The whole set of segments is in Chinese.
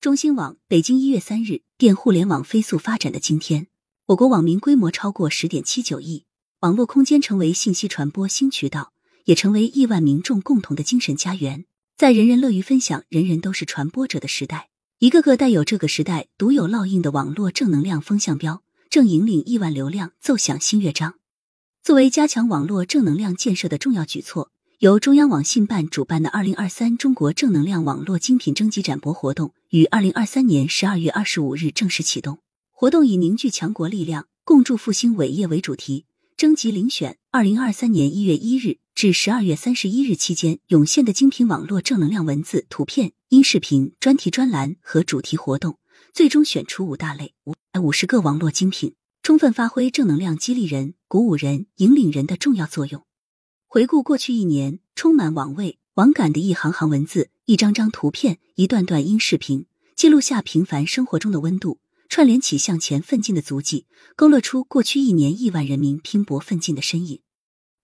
中新网北京一月三日电互联网飞速发展的今天，我国网民规模超过十点七九亿，网络空间成为信息传播新渠道，也成为亿万民众共同的精神家园。在人人乐于分享、人人都是传播者的时代，一个个带有这个时代独有烙印的网络正能量风向标，正引领亿万流量奏响新乐章。作为加强网络正能量建设的重要举措。由中央网信办主办的二零二三中国正能量网络精品征集展博活动于二零二三年十二月二十五日正式启动。活动以“凝聚强国力量，共筑复兴伟业”为主题，征集遴选二零二三年一月一日至十二月三十一日期间涌现的精品网络正能量文字、图片、音视频、专题专栏和主题活动，最终选出五大类五百五十个网络精品，充分发挥正能量激励人、鼓舞人、引领人的重要作用。回顾过去一年，充满网味、网感的一行行文字、一张张图片、一段段音视频，记录下平凡生活中的温度，串联起向前奋进的足迹，勾勒出过去一年亿万人民拼搏奋进的身影。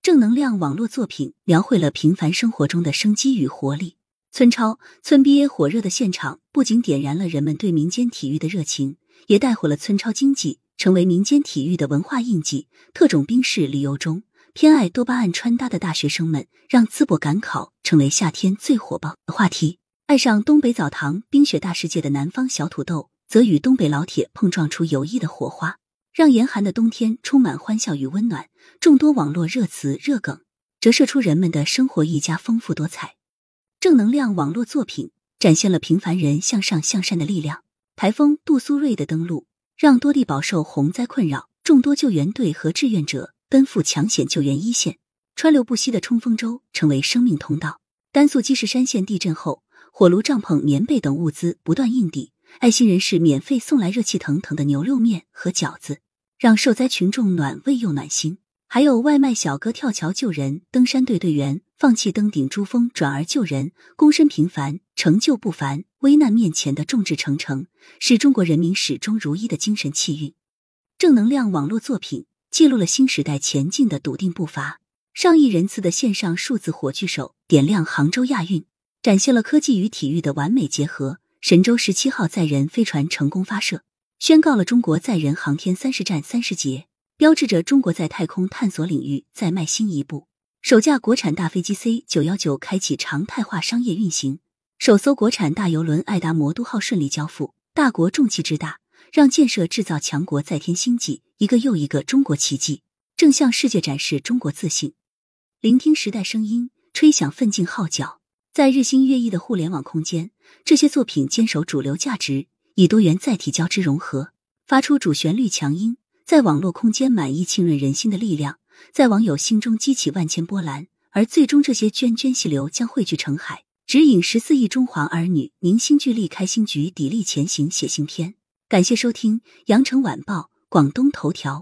正能量网络作品描绘了平凡生活中的生机与活力。村超、村 BA 火热的现场，不仅点燃了人们对民间体育的热情，也带火了村超经济，成为民间体育的文化印记。特种兵式旅游中。偏爱多巴胺穿搭的大学生们，让淄博赶考成为夏天最火爆的话题。爱上东北澡堂冰雪大世界的南方小土豆，则与东北老铁碰撞出友谊的火花，让严寒的冬天充满欢笑与温暖。众多网络热词热梗，折射出人们的生活愈加丰富多彩。正能量网络作品展现了平凡人向上向善的力量。台风杜苏芮的登陆，让多地饱受洪灾困扰，众多救援队和志愿者。奔赴抢险救援一线，川流不息的冲锋舟成为生命通道。甘肃积石山县地震后，火炉、帐篷、棉被等物资不断运抵，爱心人士免费送来热气腾腾的牛肉面和饺子，让受灾群众暖胃又暖心。还有外卖小哥跳桥救人，登山队队员放弃登顶珠峰转而救人，躬身平凡，成就不凡。危难面前的众志成城，是中国人民始终如一的精神气运。正能量网络作品。记录了新时代前进的笃定步伐。上亿人次的线上数字火炬手点亮杭州亚运，展现了科技与体育的完美结合。神舟十七号载人飞船成功发射，宣告了中国载人航天三十站三十节，标志着中国在太空探索领域再迈新一步。首架国产大飞机 C 九幺九开启常态化商业运行，首艘国产大游轮爱达魔都号顺利交付。大国重器之大。让建设制造强国再添新纪，一个又一个中国奇迹正向世界展示中国自信。聆听时代声音，吹响奋进号角。在日新月异的互联网空间，这些作品坚守主流价值，以多元载体交织融合，发出主旋律强音，在网络空间满溢浸润人心的力量，在网友心中激起万千波澜。而最终，这些涓涓细流将汇聚成海，指引十四亿中华儿女凝心聚力、开心局砥砺前行、写新篇。感谢收听《羊城晚报·广东头条》。